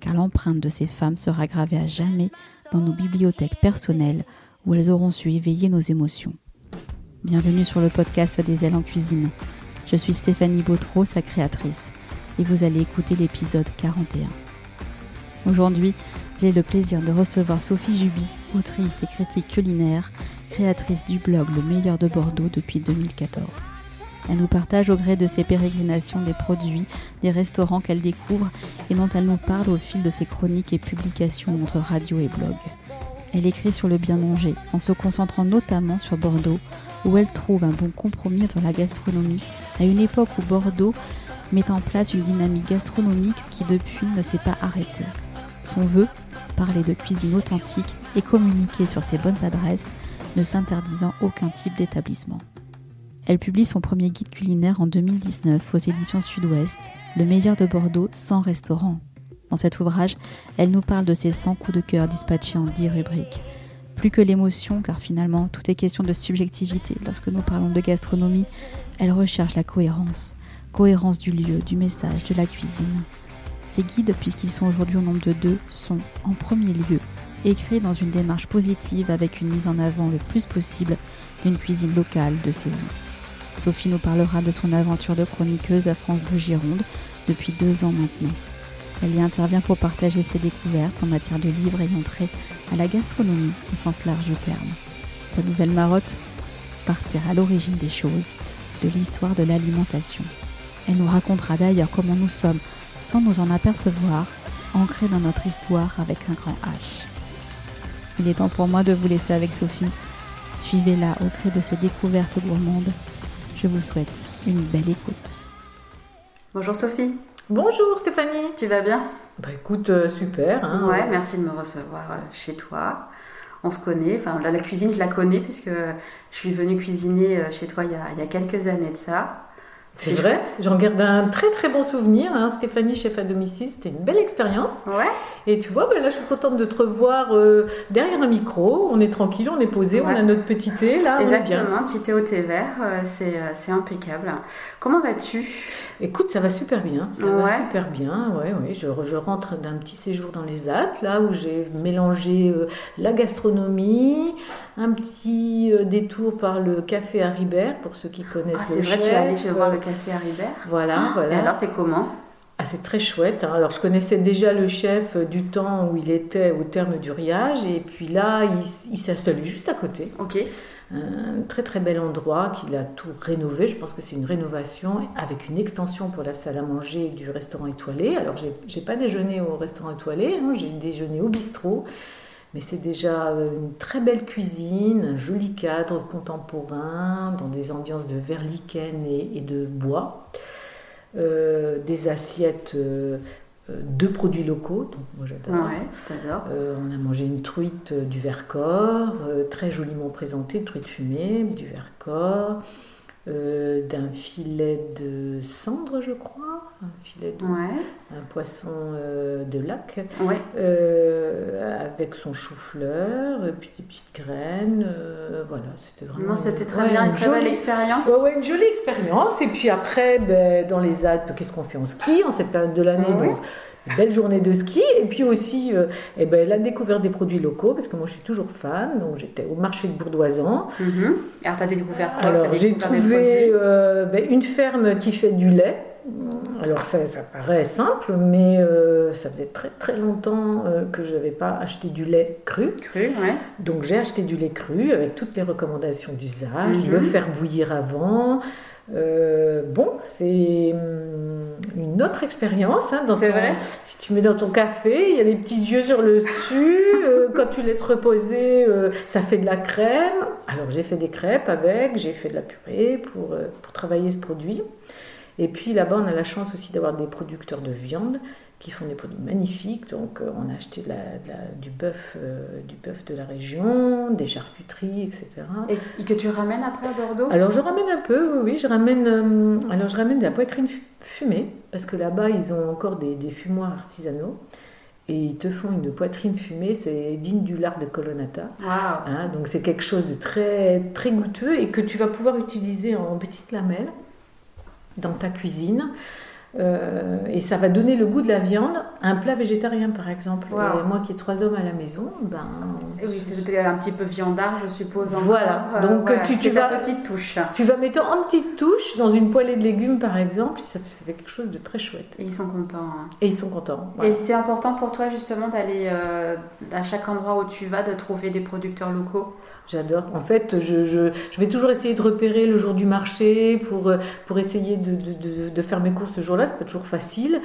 car l'empreinte de ces femmes sera gravée à jamais dans nos bibliothèques personnelles où elles auront su éveiller nos émotions. Bienvenue sur le podcast des ailes en cuisine. Je suis Stéphanie Bautreau, sa créatrice, et vous allez écouter l'épisode 41. Aujourd'hui, j'ai le plaisir de recevoir Sophie Juby, autrice et critique culinaire, créatrice du blog Le meilleur de Bordeaux depuis 2014. Elle nous partage au gré de ses pérégrinations des produits, des restaurants qu'elle découvre et dont elle nous parle au fil de ses chroniques et publications entre radio et blog. Elle écrit sur le bien manger en se concentrant notamment sur Bordeaux, où elle trouve un bon compromis entre la gastronomie, à une époque où Bordeaux met en place une dynamique gastronomique qui depuis ne s'est pas arrêtée. Son vœu Parler de cuisine authentique et communiquer sur ses bonnes adresses, ne s'interdisant aucun type d'établissement. Elle publie son premier guide culinaire en 2019 aux éditions Sud-Ouest, Le meilleur de Bordeaux sans restaurant. Dans cet ouvrage, elle nous parle de ses 100 coups de cœur dispatchés en 10 rubriques. Plus que l'émotion, car finalement tout est question de subjectivité lorsque nous parlons de gastronomie, elle recherche la cohérence. Cohérence du lieu, du message, de la cuisine. Ces guides, puisqu'ils sont aujourd'hui au nombre de deux, sont, en premier lieu, écrits dans une démarche positive avec une mise en avant le plus possible d'une cuisine locale de saison. Sophie nous parlera de son aventure de chroniqueuse à France Bleu Gironde depuis deux ans maintenant. Elle y intervient pour partager ses découvertes en matière de livres ayant trait à la gastronomie au sens large du terme. Sa nouvelle marotte Partir à l'origine des choses, de l'histoire de l'alimentation. Elle nous racontera d'ailleurs comment nous sommes, sans nous en apercevoir, ancrés dans notre histoire avec un grand H. Il est temps pour moi de vous laisser avec Sophie. Suivez-la au gré de ces découvertes gourmandes je vous souhaite une belle écoute. Bonjour Sophie. Bonjour Stéphanie. Tu vas bien? Bah écoute, euh, super. Hein, ouais, merci de me recevoir euh, chez toi. On se connaît, enfin la cuisine je la connais puisque je suis venue cuisiner euh, chez toi il y, a, il y a quelques années de ça. C'est vrai, j'en garde un très très bon souvenir. Hein. Stéphanie, chef à domicile, c'était une belle expérience. Ouais. Et tu vois, ben là, je suis contente de te revoir euh, derrière un micro. On est tranquille, on est posé, on a notre petit thé là. Exactement, petit thé au thé vert, euh, euh, c'est impeccable. Comment vas-tu? Écoute, ça va super bien, ça va super bien. Ouais, ouais. Je, je rentre d'un petit séjour dans les Alpes, là où j'ai mélangé la gastronomie, un petit détour par le café Haribert, pour ceux qui connaissent ah, le C'est vrai, tu es voir le café Haribert Voilà, ah, voilà. Et alors, c'est comment? Ah, c'est très chouette. Hein. Alors, je connaissais déjà le chef du temps où il était au terme du riage, et puis là, il, il s'installait juste à côté. Ok. Un très très bel endroit qu'il a tout rénové. Je pense que c'est une rénovation avec une extension pour la salle à manger du restaurant étoilé. Alors, j'ai pas déjeuné au restaurant étoilé, hein. j'ai déjeuné au bistrot. Mais c'est déjà une très belle cuisine, un joli cadre contemporain, dans des ambiances de verre lichen et de bois. Euh, des assiettes euh, de produits locaux, donc moi j'adore. Euh, on a mangé une truite du Vercors, très joliment présentée, truite fumée du Vercors. Euh, d'un filet de cendre, je crois, un filet de un poisson euh, de lac, euh, avec son chou-fleur, puis des petites graines, voilà, c'était vraiment. Non, c'était très bien, une, très belle expérience. Ouais, une jolie expérience. Et puis après, ben, dans les Alpes, qu'est-ce qu'on fait? On ski en cette période de l'année. Belle journée de ski et puis aussi euh, eh ben, la découverte des produits locaux parce que moi je suis toujours fan donc j'étais au marché de Bourdoisan mhm. alors tu as découvert quoi? Alors j'ai trouvé euh, ben, une ferme qui fait du lait alors ça, ça, paraît simple, mais euh, ça faisait très très longtemps que je n'avais pas acheté du lait cru. Cru, ouais. Donc j'ai acheté du lait cru avec toutes les recommandations d'usage, le Mhm. faire bouillir avant. Euh, bon, c'est hum, une autre expérience. Hein, C'est vrai Si tu mets dans ton café, il y a des petits yeux sur le dessus. euh, quand tu laisses reposer, euh, ça fait de la crème. Alors j'ai fait des crêpes avec, j'ai fait de la purée pour, pour travailler ce produit. Et puis là-bas, on a la chance aussi d'avoir des producteurs de viande qui font des produits magnifiques. Donc euh, on a acheté de la- de la- du bœuf euh, du bœuf de la région, des charcuteries, etc. Et, et que tu ramènes après à Bordeaux? Alors je ramène un peu, oui, oui, je ramène, euh, alors je ramène de la poitrine fu- fumée, parce que là-bas ils ont encore des, des fumoirs artisanaux, et ils te font une poitrine fumée, c'est digne du lard de Colonnata. Waouh hein, donc c'est quelque chose de très, très goûteux et que tu vas pouvoir utiliser en petites lamelles dans ta cuisine. Euh, et ça va donner le goût de la viande à un plat végétarien par exemple. Wow. Et moi qui ai trois hommes à la maison, ben, Et Oui, c'était un petit peu viandard, je suppose. encore. Voilà. Euh, Donc, tu- c'est vas- petite touche. Tu vas mettre en petite touche dans une poêlée de légumes par exemple, ça ça fait quelque chose de très chouette. Et ils sont contents. hein. Et ils sont contents. voilà. Et c'est important pour toi justement d'aller euh, à chaque endroit où tu vas, de trouver des producteurs locaux? J'adore. En fait, je, je, je vais toujours essayer de repérer le jour du marché pour, pour essayer de, de, de, de faire mes courses ce jour-là. C'est pas toujours facile.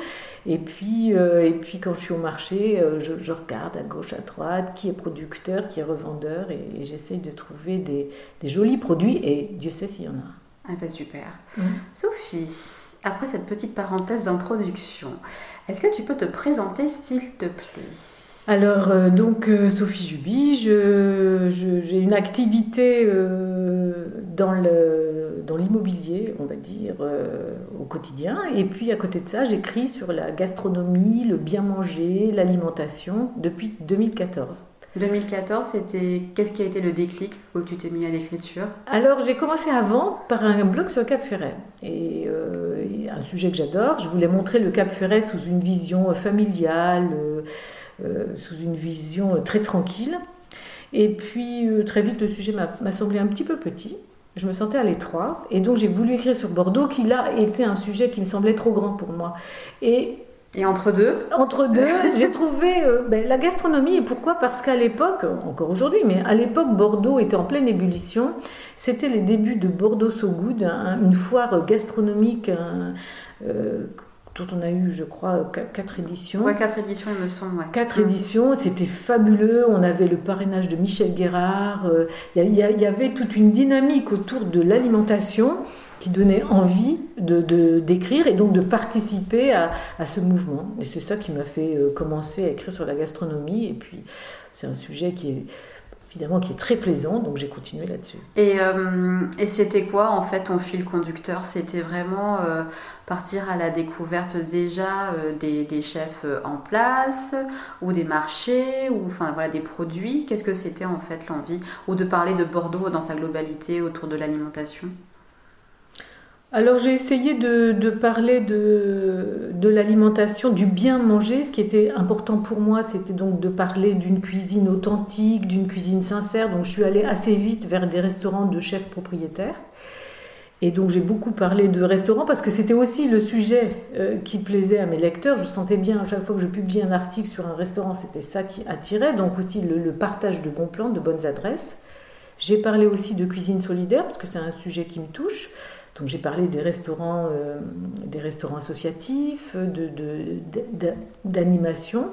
Et puis, euh, et puis quand je suis au marché, euh, je, je regarde à gauche, à droite, qui est producteur, qui est revendeur, et, et j'essaye de trouver des, des jolis produits. Et Dieu sait s'il y en a. Ah bah super. Mhm. Sophie, après cette petite parenthèse d'introduction, est-ce que tu peux te présenter s'il te plaît? Alors, euh, donc, euh, Sophie Juby, j'ai une activité euh, dans le- dans l'immobilier, on va dire, au quotidien. Et puis, à côté de ça, j'écris sur la gastronomie, le bien manger, l'alimentation depuis 2014. 2014, c'était qu'est-ce qui a été le déclic où tu t'es mis à l'écriture? Alors, j'ai commencé avant par un blog sur le Cap Ferret. Et, et un sujet que j'adore, je voulais montrer le Cap Ferret sous une vision familiale, sous une vision euh, très tranquille. Et puis, euh, très vite, le sujet m'a semblé un petit peu petit. Je me sentais à l'étroit. Et donc, j'ai voulu écrire sur Bordeaux, qui là était un sujet qui me semblait trop grand pour moi. Et Et entre deux? entre deux, j'ai trouvé euh, ben, la gastronomie. Et pourquoi? Parce qu'à l'époque, encore aujourd'hui, mais à l'époque, Bordeaux était en pleine ébullition. C'était les débuts de Bordeaux So Good, un- une foire gastronomique euh, dont on a eu, je crois, qu- quatre éditions. Ouais, quatre éditions, il me semble. Ouais. Quatre éditions, c'était fabuleux. On avait le parrainage de Michel Guérard. euh, Il y, il y y avait toute une dynamique autour de l'alimentation qui donnait envie de, de- d'écrire et donc de participer à, à ce mouvement. Et c'est ça qui m'a fait euh, commencer à écrire sur la gastronomie. Et puis, c'est un sujet qui est évidemment qui est très plaisant, donc j'ai continué là-dessus. Et, euh, et c'était quoi en fait ton fil conducteur? C'était vraiment euh, partir à la découverte déjà euh, des, des chefs en place ou des marchés ou enfin voilà des produits? Qu'est-ce que c'était en fait l'envie? Ou de parler de Bordeaux dans sa globalité autour de l'alimentation? Alors j'ai essayé de, parler de, l'alimentation, du bien manger. Ce qui était important pour moi, c'était donc de parler d'une cuisine authentique, d'une cuisine sincère. Donc je suis allée assez vite vers des restaurants de chefs propriétaires. Et donc j'ai beaucoup parlé de restaurants parce que c'était aussi le sujet euh, qui plaisait à mes lecteurs. Je sentais bien à chaque fois que je publiais un article sur un restaurant, c'était ça qui attirait. Donc aussi le partage de bons plans, de bonnes adresses. J'ai parlé aussi de cuisine solidaire parce que c'est un sujet qui me touche. Donc j'ai parlé des restaurants, euh, des restaurants associatifs, de, de, d'animation.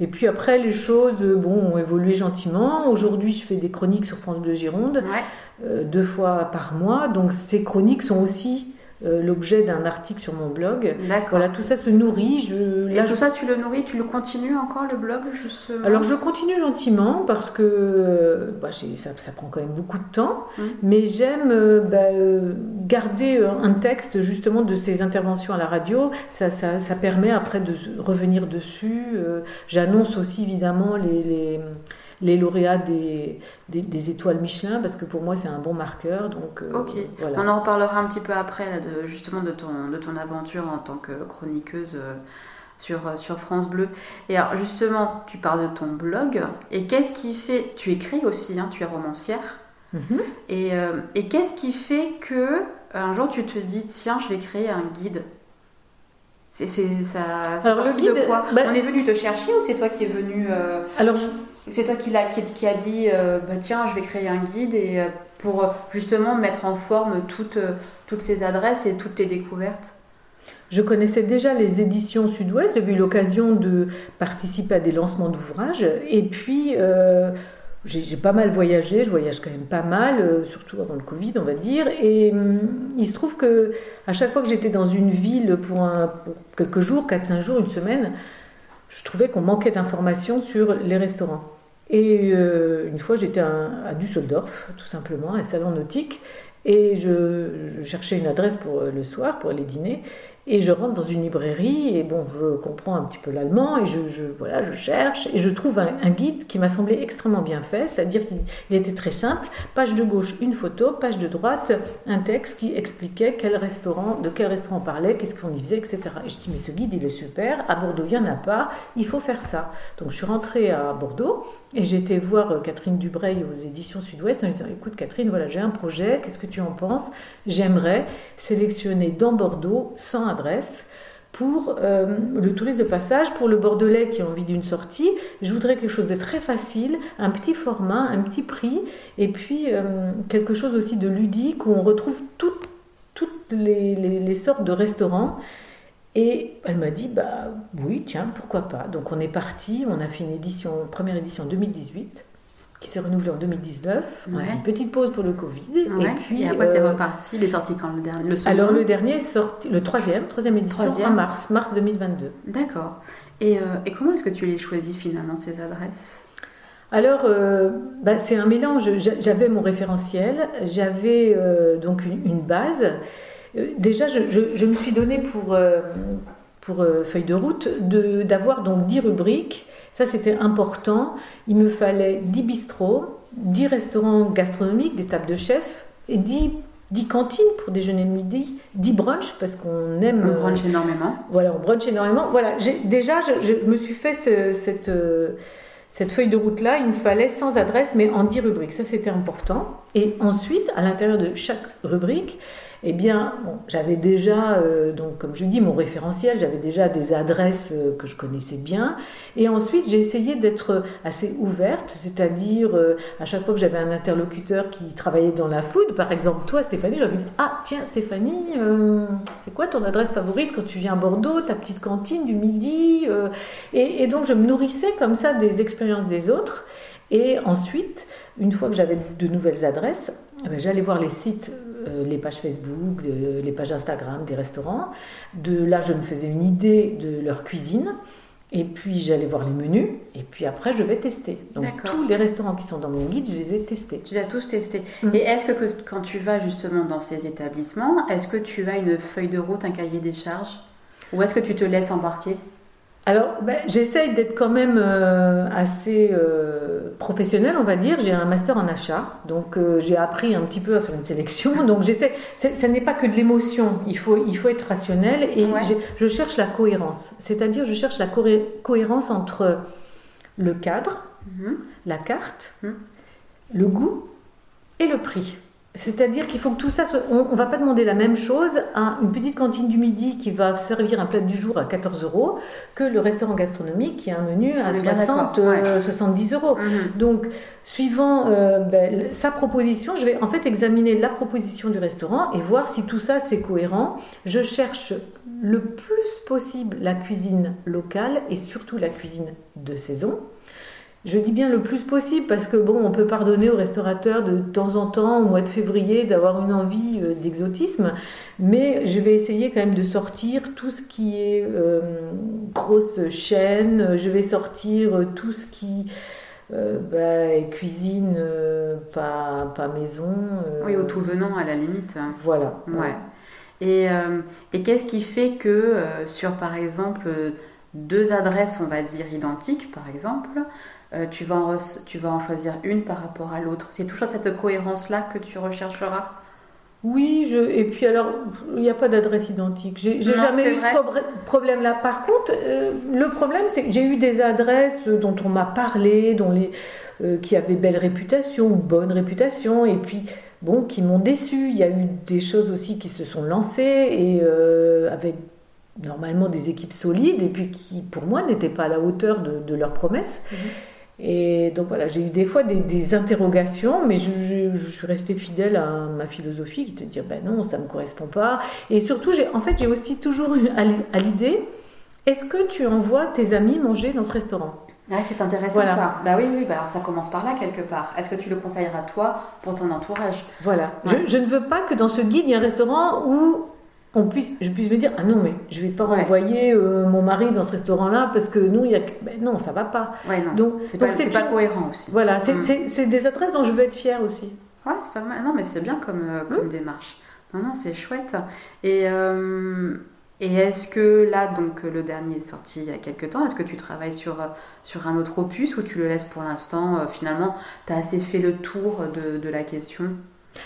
Et puis après, les choses bon, ont évolué gentiment. Aujourd'hui, je fais des chroniques sur France Bleu Gironde, ouais. euh, deux fois par mois. Donc ces chroniques sont aussi euh, l'objet d'un article sur mon blog. D'accord. Voilà, tout ça se nourrit. Je, Et là, tout je- ça, tu le nourris, tu le continues encore le blog justement Alors je continue gentiment parce que euh, bah, ça, ça prend quand même beaucoup de temps, Mm. mais j'aime euh, bah, euh, garder euh, un texte justement de ces interventions à la radio. Ça, ça, ça permet après de revenir dessus. Euh, J'annonce aussi évidemment les, les, les lauréats des, des, des étoiles Michelin parce que pour moi c'est un bon marqueur. Donc euh, Ok. voilà. On en reparlera un petit peu après, là, de, justement, de ton, de ton aventure en tant que chroniqueuse euh, sur, euh, sur France Bleu. Et alors, justement, tu parles de ton blog. Et qu'est-ce qui fait. Tu écris aussi, hein, tu es romancière. Mhm. Et, euh, et qu'est-ce qui fait que un jour tu te dis, tiens, je vais créer un guide? C'est, ça, Alors, le guide, de quoi? bah On est venu te chercher ou c'est toi qui es venu Alors, c'est toi qui, a dit bah, tiens, je vais créer un guide et pour justement mettre en forme toutes, ces adresses et toutes tes découvertes je connaissais déjà les éditions Sud-Ouest, j'ai eu l'occasion de participer à des lancements d'ouvrages. Et puis, euh, j'ai pas mal voyagé, je voyage quand même pas mal, euh, surtout avant le Covid, on va dire. Et hum, il se trouve que à chaque fois que j'étais dans une ville pour, quelques jours, 4-5 jours, une semaine, je trouvais qu'on manquait d'informations sur les restaurants. Et euh, une fois, j'étais à Düsseldorf, tout simplement, un salon nautique, et je, cherchais une adresse pour le soir, pour aller dîner. Et je rentre dans une librairie et bon, je comprends un petit peu l'allemand et je, voilà, je cherche et je trouve un, guide qui m'a semblé extrêmement bien fait, c'est-à-dire qu'il était très simple. Page de gauche, une photo, page de droite, un texte qui expliquait quel restaurant, de quel restaurant on parlait, qu'est-ce qu'on y faisait, etc. Et je dis mais ce guide il est super. À Bordeaux il n'y en a pas, il faut faire ça. Donc je suis rentrée à Bordeaux et été voir euh, Catherine Dubreuil aux éditions Sud-Ouest en disant écoute Catherine, voilà j'ai un projet, qu'est-ce que tu en penses? J'aimerais sélectionner dans Bordeaux 100 adresse pour euh, le touriste de passage, pour le Bordelais qui a envie d'une sortie. Je voudrais quelque chose de très facile, un petit format, un petit prix, et puis euh, quelque chose aussi de ludique où on retrouve toutes, les, sortes de restaurants. Et elle m'a dit, bah oui, tiens, pourquoi pas. Donc on est parti, on a fait une édition, première édition en 2018 qui s'est renouvelé en 2019. On a une petite pause pour le Covid. Et puis. Et après, euh, reparti. Il est sorti quand le dernier le Alors, le dernier est sorti, le troisième, troisième édition, en mars, mars 2022. D'accord. Et, euh, et, comment est-ce que tu les choisis finalement, ces adresses? Alors, euh, bah, c'est un mélange. J'avais mon référentiel, j'avais donc une, base. déjà, je, je, me suis donné pour, pour feuille de route d'avoir donc 10 rubriques ça, c'était important. Il me fallait 10 bistrots, 10 restaurants gastronomiques, des tables de chef, et 10, 10 cantines pour déjeuner le midi, 10 brunchs, parce qu'on aime. On brunch énormément. Voilà, on brunch énormément. Voilà, déjà, je, me suis fait cette, euh, cette feuille de route-là. Il me fallait 100 adresses, mais en 10 rubriques. Ça, c'était important. Et ensuite, à l'intérieur de chaque rubrique, eh bien, j'avais déjà, euh, donc comme je dis, mon référentiel, j'avais déjà des adresses euh, que je connaissais bien. Et ensuite, j'ai essayé d'être assez ouverte, c'est-à-dire euh, à chaque fois que j'avais un interlocuteur qui travaillait dans la food, par exemple toi, Stéphanie, j'avais dit Ah, tiens, Stéphanie, c'est quoi ton adresse favorite quand tu viens à Bordeaux, ta petite cantine du midi et, et donc, je me nourrissais comme ça des expériences des autres. Et ensuite, une fois que j'avais de nouvelles adresses, eh ben, j'allais voir les sites les pages Facebook, les pages Instagram des restaurants. De là, je me faisais une idée de leur cuisine. Et puis j'allais voir les menus, et puis après je vais tester. Donc tous les restaurants qui sont dans mon guide, je les ai testés. Tu les as tous testés. Mm. Et est-ce que, quand tu vas justement dans ces établissements, est-ce que tu as une feuille de route, un cahier des charges? Ou est-ce que tu te laisses embarquer? Alors, ben, j'essaye d'être quand même euh, assez euh, professionnelle, on va dire. J'ai un master en achat, donc euh, j'ai appris un petit peu à faire une sélection. Donc, j'essaie. Ce n'est pas que de l'émotion. Il faut, il faut être rationnel et je cherche la cohérence. C'est-à-dire, je cherche la cohérence entre le cadre, mhm. la carte, mhm. le goût et le prix. C'est-à-dire qu'il faut que tout ça soit... On ne va pas demander la même chose à une petite cantine du midi qui va servir un plat du jour à 14 euros que le restaurant gastronomique qui a un menu à 60, 70 euh, euros. Mhm. Donc, suivant euh, ben, sa proposition, je vais en fait examiner la proposition du restaurant et voir si tout ça c'est cohérent. Je cherche le plus possible la cuisine locale et surtout la cuisine de saison. Je dis bien le plus possible parce que bon, on peut pardonner aux restaurateurs de, temps en temps, au mois de février, d'avoir une envie euh, d'exotisme, mais je vais essayer quand même de sortir tout ce qui est euh, grosse chaîne, je vais sortir tout ce qui euh, bah, est cuisine pas, pas maison. oui, au tout venant à la limite. Voilà. Ouais. Et, et qu'est-ce qui fait que sur par exemple deux adresses, on va dire identiques par exemple, euh, tu, vas en tu vas en choisir une par rapport à l'autre. C'est toujours cette cohérence-là que tu rechercheras oui, je... et puis alors, il n'y a pas d'adresse identique. J'ai jamais eu ce problème-là. Par contre, euh, le problème, c'est que j'ai eu des adresses dont on m'a parlé, dont les, euh, qui avaient belle réputation ou bonne réputation, et puis, bon, qui m'ont déçu. Il y a eu des choses aussi qui se sont lancées, et avec normalement des équipes solides et puis qui, pour moi, n'étaient pas à la hauteur de, leurs promesses. Mhm. Et donc voilà, j'ai eu des fois des, interrogations, mais je, suis restée fidèle à ma philosophie qui te dit ben non, ça ne me correspond pas. Et surtout, en fait, j'ai aussi toujours eu à l'idée est-ce que tu envoies tes amis manger dans ce restaurant? C'est intéressant ça. Bah oui, oui, bah ça commence par là quelque part. Est-ce que tu le conseilleras toi pour ton entourage? Voilà. Je, ne veux pas que dans ce guide, il y ait un restaurant où on puisse, je puisse me dire ah non mais je vais pas envoyer euh, mon mari dans ce restaurant-là parce que nous il y a ben non ça va pas. Ouais, non. Donc c'est pas, pas, cohérent aussi. Voilà, c'est des adresses dont je veux être fière aussi. Ouais, c'est pas mal. Non mais c'est bien comme, euh, comme mm. démarche. Non non c'est chouette. Et euh, et est-ce que là, donc le dernier est sorti il y a quelques temps, est-ce que tu travailles sur, sur un autre opus ou tu le laisses pour l'instant Finalement, tu as assez fait le tour de, de la question?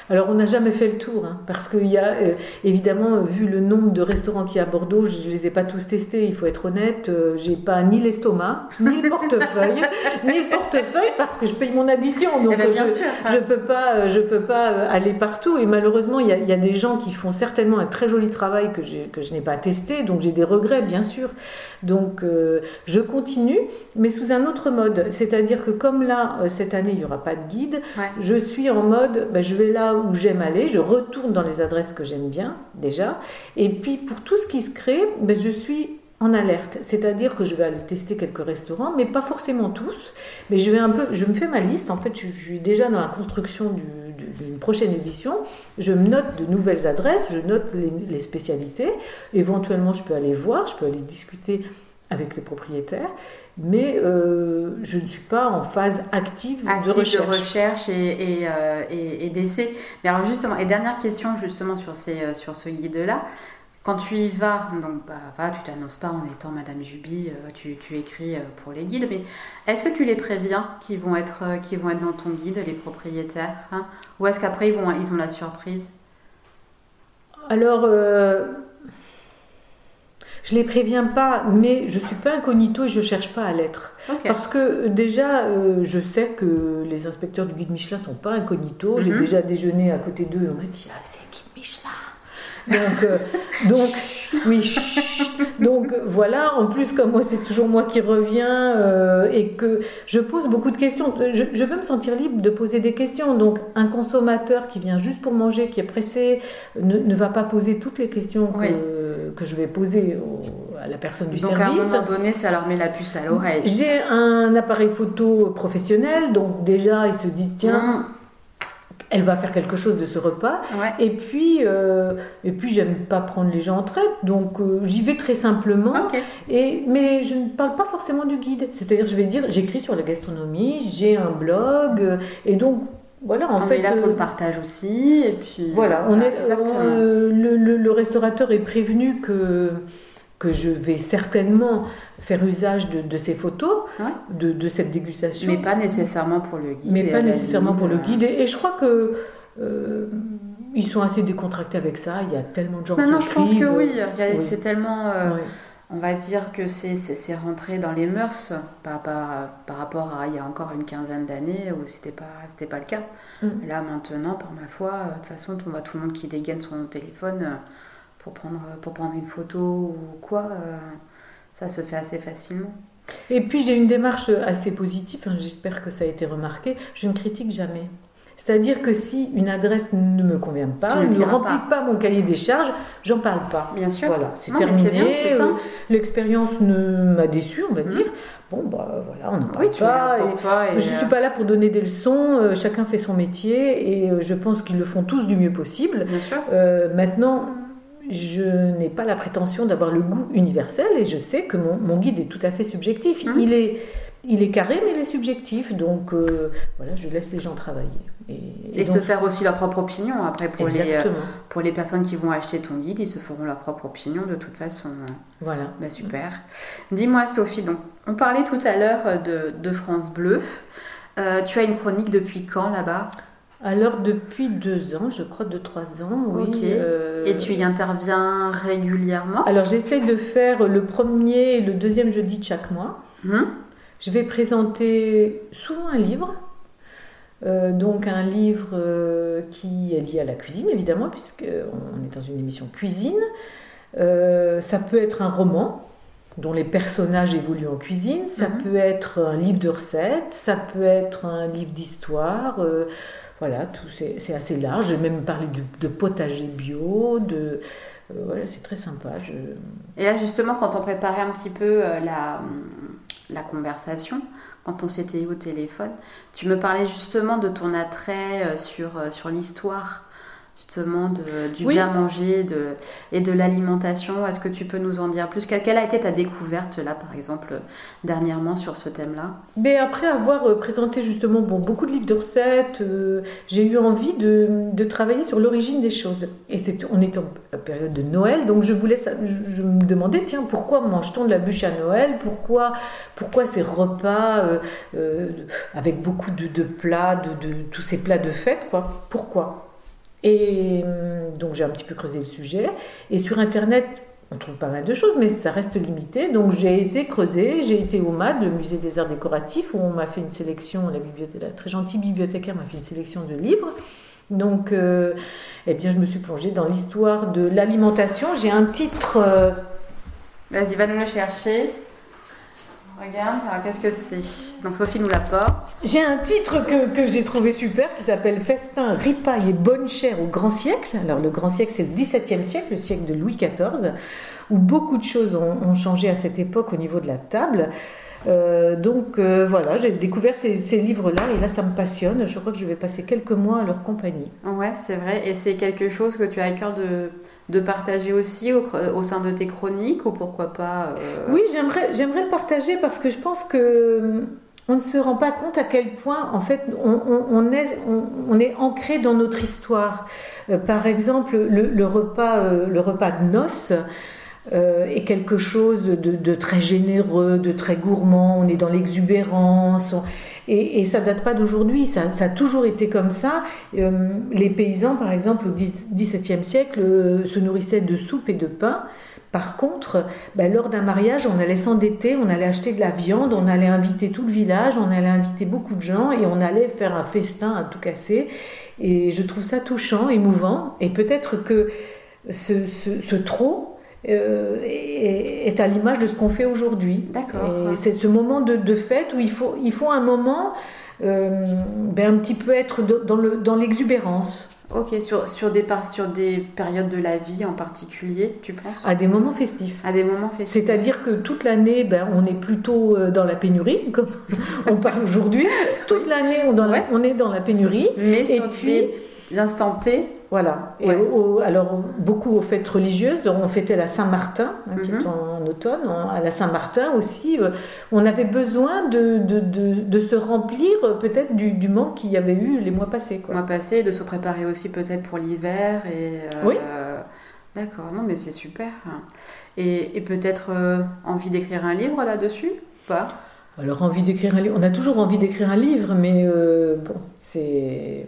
Alors on n'a jamais fait le tour, hein, parce qu'il y a euh, évidemment, vu le nombre de restaurants qu'il y a à Bordeaux, je ne les ai pas tous testés, il faut être honnête, euh, j'ai pas ni l'estomac, ni le portefeuille, ni le portefeuille parce que je paye mon addition, donc eh ben, je ne peux pas, je peux pas euh, aller partout. Et malheureusement, il y, a, il y, a, des gens qui font certainement un très joli travail que, que je n'ai pas testé, donc j'ai des regrets bien sûr. Donc je continue, mais sous un autre mode, c'est-à-dire que comme là cette année il n'y aura pas de guide, je suis en mode, ben, je vais là où j'aime aller, je retourne dans les adresses que j'aime bien déjà. Et puis pour tout ce qui se crée, ben, je suis en alerte, c'est-à-dire que je vais aller tester quelques restaurants, mais pas forcément tous. Mais je vais un peu, je me fais ma liste. En fait, je, suis déjà dans la construction d'une prochaine édition. Je me note de nouvelles adresses, je note les, les, spécialités. Éventuellement, je peux aller voir, je peux aller discuter avec les propriétaires mais euh, je ne suis pas en phase active, de recherche, euh, et, d'essai. Mais alors justement, et dernière question justement sur, ces, euh, sur ce guide-là, quand tu y vas, donc bah, tu t'annonces pas en étant Madame Juby, tu, tu, écris pour les guides, mais est-ce que tu les préviens qui vont être, qui vont être dans ton guide, les propriétaires hein? Ou est-ce qu'après ils, vont, ils ont la surprise? Alors, je les préviens pas, mais je suis pas incognito et je cherche pas à l'être. Parce que euh, déjà, euh, je sais que les inspecteurs du guide Michelin sont pas incognito. J'ai mhm. déjà déjeuné à côté d'eux. On m'a dit ah, c'est le guide Michelin. Donc, euh, donc oui, donc voilà. En plus, comme moi, c'est toujours moi qui reviens et que je pose beaucoup de questions. Je, veux me sentir libre de poser des questions. Donc, un consommateur qui vient juste pour manger, qui est pressé, ne, va pas poser toutes les questions que que je vais poser à la personne du service. Donc à un moment donné, ça leur met la puce à l'oreille. J'ai un appareil photo professionnel, donc déjà ils se disent tiens. Mm. Elle va faire quelque chose de ce repas. Et puis, euh, et puis j'aime pas prendre les gens en traite, donc euh, j'y vais très simplement. Et, mais je ne parle pas forcément du guide. C'est-à-dire, je vais dire, j'écris sur la gastronomie, j'ai un blog, euh, et donc voilà, en on fait, est là pour le partage aussi. Et puis, voilà, on est, euh, le, restaurateur est prévenu que, que je vais certainement faire usage de, de ces photos, de, de, cette dégustation. Mais pas nécessairement pour le guide. Mais pas nécessairement pour le guide. Et, je crois que. Euh, ils sont assez décontractés avec ça. Il y a tellement de gens qui non, je pense que oui. C'est tellement on va dire que c'est rentré dans les mœurs par, par, rapport à il y a encore une quinzaine d'années où c'était pas pas le cas. Mm. Là maintenant, par ma foi, euh, de toute façon, on voit tout le monde qui dégaine son téléphone euh, pour prendre pour prendre une photo ou quoi. Euh, ça se fait assez facilement. Et puis j'ai une démarche assez positive. Hein, j'espère que ça a été remarqué. Je ne critique jamais. C'est-à-dire que si une adresse ne me convient pas, ne remplit pas. mon cahier des charges, j'en parle pas. Bien sûr. Voilà, c'est terminé. Euh, l'expérience m'a déçu, on va mmh. dire. Bon, bah voilà, on n'en parle pas. je ne suis euh, pas là pour donner des leçons. Chacun fait son métier et je pense qu'ils le font tous du mieux possible. Bien sûr. maintenant, je n'ai pas la prétention d'avoir le goût universel et je sais que mon, mon guide est tout à fait subjectif. Mmh. Il est il est carré, mais il est subjectif. Donc voilà, je laisse les gens travailler. Et, se faire aussi leur propre opinion. Après, pour les, pour les personnes qui vont acheter ton guide, ils se feront leur propre opinion de toute façon. Voilà. Bah, super. Dis-moi, Sophie, donc, on parlait tout à l'heure de, de, France Bleu. Euh, tu as une chronique depuis quand là-bas? Alors depuis deux ans, je crois deux trois ans, oui. Euh, et tu y interviens régulièrement? Alors j'essaye de faire le premier et le deuxième jeudi de chaque mois. Hum? Je vais présenter souvent un livre euh, donc un livre euh, qui est lié à la cuisine, évidemment, puisqu'on est dans une émission cuisine. ça peut être un roman dont les personnages évoluent en cuisine, ça mhm. peut être un livre de recettes, ça peut être un livre d'histoire. Voilà, tout c'est assez large. J'ai même parlé de potager bio, de voilà, c'est très sympa. Et là, justement, quand on préparait un petit peu la, la conversation, quand on s'était eu au téléphone. Tu me parlais justement de ton attrait euh, sur, euh, sur l'histoire justement du bien manger de, et de l'alimentation. Est-ce que tu peux nous en dire plus? Quelle a été ta découverte là, par exemple, dernièrement sur ce thème-là? Mais après avoir euh, présenté justement bon, beaucoup de livres de recettes, euh, j'ai eu envie de, de, travailler sur l'origine des choses. Et c'est, on est en période de Noël, donc je voulais, je, me demandais tiens pourquoi mange-t-on de la bûche à Noël? Pourquoi, pourquoi ces repas euh, avec beaucoup de, de plats, de, de, tous ces plats de fête quoi? Pourquoi? Et hum, donc j'ai un petit peu creusé le sujet. Et sur Internet, on trouve pas mal de choses, mais ça reste limité. Donc j'ai été creusé, j'ai été au MAD, le musée des arts décoratifs, où on m'a fait une sélection, la, bibliothèque, la très gentille bibliothécaire m'a fait une sélection de livres. Donc, euh, eh bien, je me suis plongée dans l'histoire de l'alimentation. J'ai un titre. Euh, Vas-y, va nous le chercher. Regarde, qu'est-ce que c'est? Donc Sophie nous l'apporte. J'ai un titre que, j'ai trouvé super qui s'appelle Festin, ripaille et bonne chère au grand siècle. Alors le grand siècle, c'est le XVIIe siècle, le siècle de Louis XIV, où beaucoup de choses ont changé à cette époque au niveau de la table. Euh, donc euh, voilà, j'ai découvert ces, livres-là et là ça me passionne. Je crois que je vais passer quelques mois à leur compagnie. Ouais, c'est vrai. Et c'est quelque chose que tu as à cœur de, de partager aussi au, au, sein de tes chroniques ou pourquoi pas euh, Oui, j'aimerais, j'aimerais le partager parce que je pense que on ne se rend pas compte à quel point en fait on, on, est, on, est ancré dans notre histoire. par exemple, le, le repas, le repas de noces. Euh, est quelque chose de, très généreux, de très gourmand, on est dans l'exubérance. Et, et, ça date pas d'aujourd'hui, ça, a toujours été comme ça. Euh, les paysans, par exemple, au XVIIe siècle, euh, se nourrissaient de soupe et de pain. Par contre, ben, lors d'un mariage, on allait s'endetter, on allait acheter de la viande, on allait inviter tout le village, on allait inviter beaucoup de gens et on allait faire un festin à tout casser. Et je trouve ça touchant, émouvant. Et peut-être que ce trop, euh, est, à l'image de ce qu'on fait aujourd'hui. D'accord. C'est ce moment de, fête où il faut, il faut un moment euh, ben, un petit peu être dans l'exubérance. Dans ok, sur, sur, des, sur des périodes de la vie en particulier, tu penses? À des moments festifs. À des moments festifs. C'est-à-dire que toute l'année, ben, on est plutôt euh, dans la pénurie, comme on parle aujourd'hui. Toute l'année, on, on, est dans la pénurie. Mais sur Et puis, des instants T, voilà. Et alors, beaucoup aux fêtes religieuses. On fêtait la Saint-Martin, hein, qui est mhm. en, automne. à la Saint-Martin aussi, euh, on avait besoin de, de, de, se remplir euh, peut-être du, du, manque qu'il y avait eu les mois passés. Quoi. Mois passés, de se préparer aussi peut-être pour l'hiver. Et, euh, oui. D'accord, non mais c'est super. Et, et peut-être envie d'écrire un livre là-dessus Pas? Alors, envie d'écrire un livre, on a toujours envie d'écrire un livre, mais bon, c'est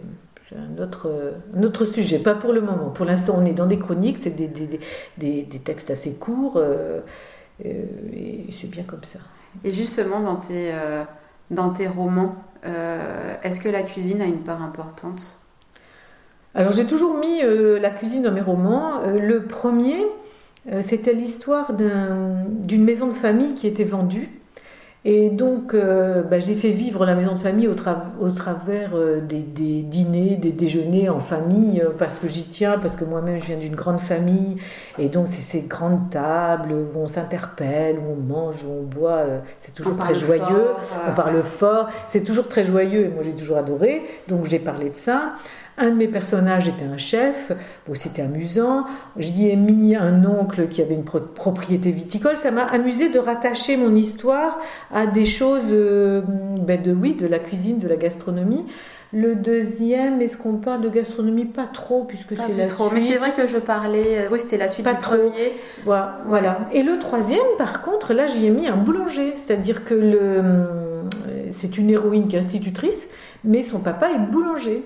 un autre, un autre sujet, pas pour le moment. Pour l'instant, on est dans des chroniques, c'est des, des, des, des, textes assez courts, euh, euh, et c'est bien comme ça. Et justement, dans tes, euh, dans tes romans, est-ce que la cuisine a une part importante? Alors, j'ai toujours mis la cuisine dans mes romans. le premier, c'était l'histoire d'une maison de famille qui était vendue et donc, euh, bah, j'ai fait vivre la maison de famille au, au travers euh, des, dîners, des déjeuners en famille, euh, parce que j'y tiens, parce que moi-même je viens d'une grande famille. Et donc, c'est ces grandes tables où on s'interpelle, où on mange, où on boit. c'est toujours très joyeux. on parle fort. C'est toujours très joyeux. Et moi, j'ai toujours adoré. Donc, j'ai parlé de ça. Un de mes personnages était un chef, bon, c'était amusant. J'y ai mis un oncle qui avait une propriété viticole. Ça m'a amusé de rattacher mon histoire à des choses euh, ben de, oui, de la cuisine, de la gastronomie. Le deuxième, est-ce qu'on parle de gastronomie? Pas trop, puisque c'est la trop. Mais c'est vrai que je parlais. Euh, oui, c'était la suite pas du premier. Voilà. Et le troisième, par contre, là, j'y ai mis un boulanger. C'est-à-dire que le, euh, c'est une héroïne qui est institutrice, mais son papa est boulanger.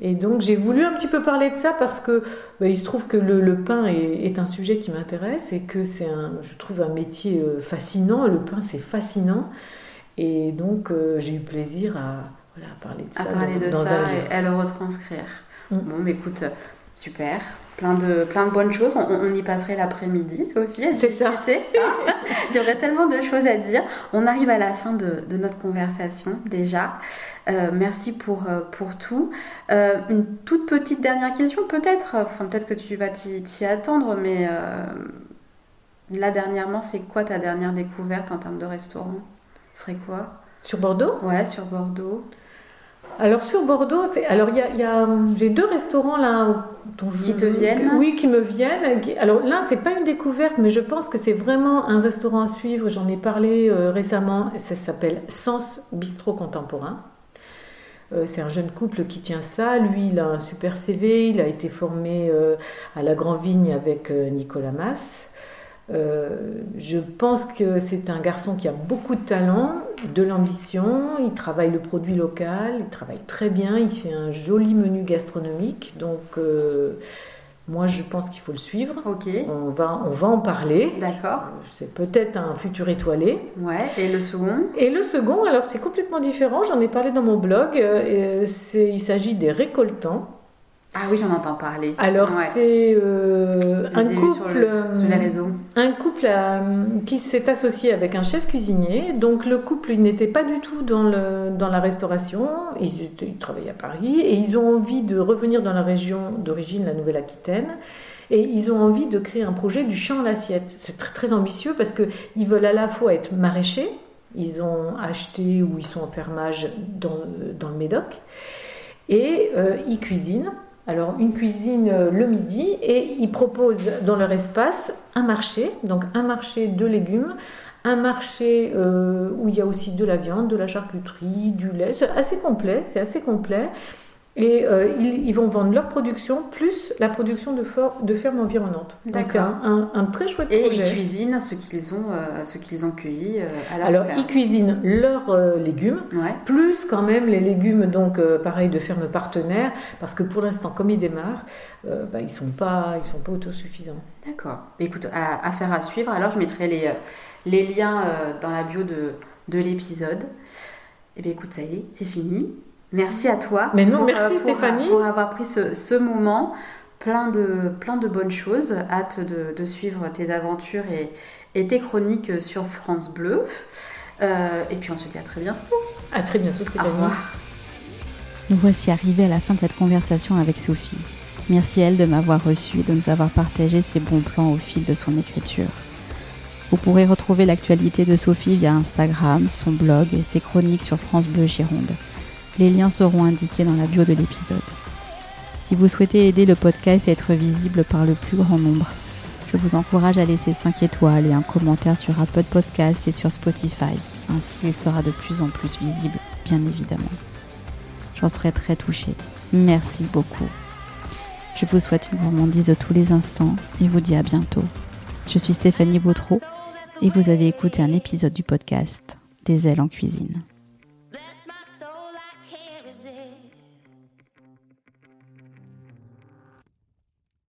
Et donc j'ai voulu un petit peu parler de ça parce que bah, il se trouve que le, pain est, un sujet qui m'intéresse et que c'est un, je trouve un métier euh, fascinant. Le pain c'est fascinant et donc euh, j'ai eu plaisir à, parler de ça, à parler de ça et à le retranscrire. Mm. Bon, mais écoute, Super. Plein de, plein de bonnes choses. On, y passerait l'après-midi, Sophie. C'est ça. Hein. Il y aurait tellement de choses à dire. On arrive à la fin de, de notre conversation déjà. Euh, merci pour, euh, pour tout. Euh, une toute petite dernière question, peut-être. Enfin, peut-être que tu vas t'y attendre, mais là, dernièrement, c'est quoi ta dernière découverte en termes de restaurant? Ce serait quoi? Sur Bordeaux? Ouais, sur Bordeaux. Alors sur Bordeaux, alors il y a, j'ai deux restaurants là qui te viennent. Oui, qui me viennent. Alors l'un c'est pas une découverte, mais je pense que c'est vraiment un restaurant à suivre. J'en ai parlé euh, récemment. Ça s'appelle Sens Bistrot Contemporain. Euh, c'est un jeune couple qui tient ça. Lui, il a un super CV. Il a été formé euh, à la Grand Vigne avec Nicolas Mass. Euh, je pense que c'est un garçon qui a beaucoup de talent, de l'ambition, il travaille le produit local, il travaille très bien, il fait un joli menu gastronomique, donc euh, moi je pense qu'il faut le suivre. Ok. On va, on va en parler. D'accord. C'est peut-être un futur étoilé. Ouais, et le second? Et le second, alors c'est complètement différent, j'en ai parlé dans mon blog, euh, il s'agit des récoltants. Ah oui, j'en entends parler. Alors c'est euh, un, couple, sur un couple euh, qui s'est associé avec un chef cuisinier. Donc le couple n'était pas du tout dans, le, dans la restauration. Ils, ils travaillaient à Paris et ils ont envie de revenir dans la région d'origine, la Nouvelle-Aquitaine. Et ils ont envie de créer un projet du champ à l'assiette. C'est très, très ambitieux parce qu'ils veulent à la fois être maraîchers. Ils ont acheté ou ils sont en fermage dans, dans le Médoc. Et euh, ils cuisinent alors une cuisine euh, le midi et ils proposent dans leur espace un marché, donc un marché de légumes, un marché euh, où il y a aussi de la viande, de la charcuterie, du lait, c'est assez complet, c'est assez complet. Et euh, ils, vont vendre leur production plus la production de, de fermes environnantes. Donc c'est un, très chouette et projet. Et ils cuisinent ce qu'ils ont, euh, ce qu'ils ont cueilli euh, à la Alors ils cuisinent leurs légumes, plus quand même les légumes donc pareil de fermes partenaires, parce que pour l'instant comme ils démarrent, bah, ils sont pas ils sont pas autosuffisants. D'accord. Écoute, à, faire à suivre. Alors je mettrai les, les liens dans la bio de, de l'épisode. Et eh bien écoute, ça y est, c'est fini. Merci à toi. Mais non, merci euh, Stéphanie. Pour avoir pris ce, moment. Plein de, plein de bonnes choses. Hâte de, suivre tes aventures et, et, tes chroniques sur France Bleu. Euh, et puis on se dit à très bientôt. À très bientôt Stéphanie. Au revoir. Nous voici arrivés à la fin de cette conversation avec Sophie. Merci à elle de m'avoir reçu et de nous avoir partagé ses bons plans au fil de son écriture. Vous pourrez retrouver l'actualité de Sophie via Instagram, son blog et ses chroniques sur France Bleu Gironde. Les liens seront indiqués dans la bio de l'épisode. Si vous souhaitez aider le podcast à être visible par le plus grand nombre, je vous encourage à laisser 5 étoiles et un commentaire sur Apple Podcast et sur Spotify. Ainsi, il sera de plus en plus visible, bien évidemment. J'en serai très touchée. Merci beaucoup. Je vous souhaite une gourmandise tous les instants et vous dis à bientôt. Je suis Stéphanie Vautreau et vous avez écouté un épisode du podcast Des ailes en cuisine.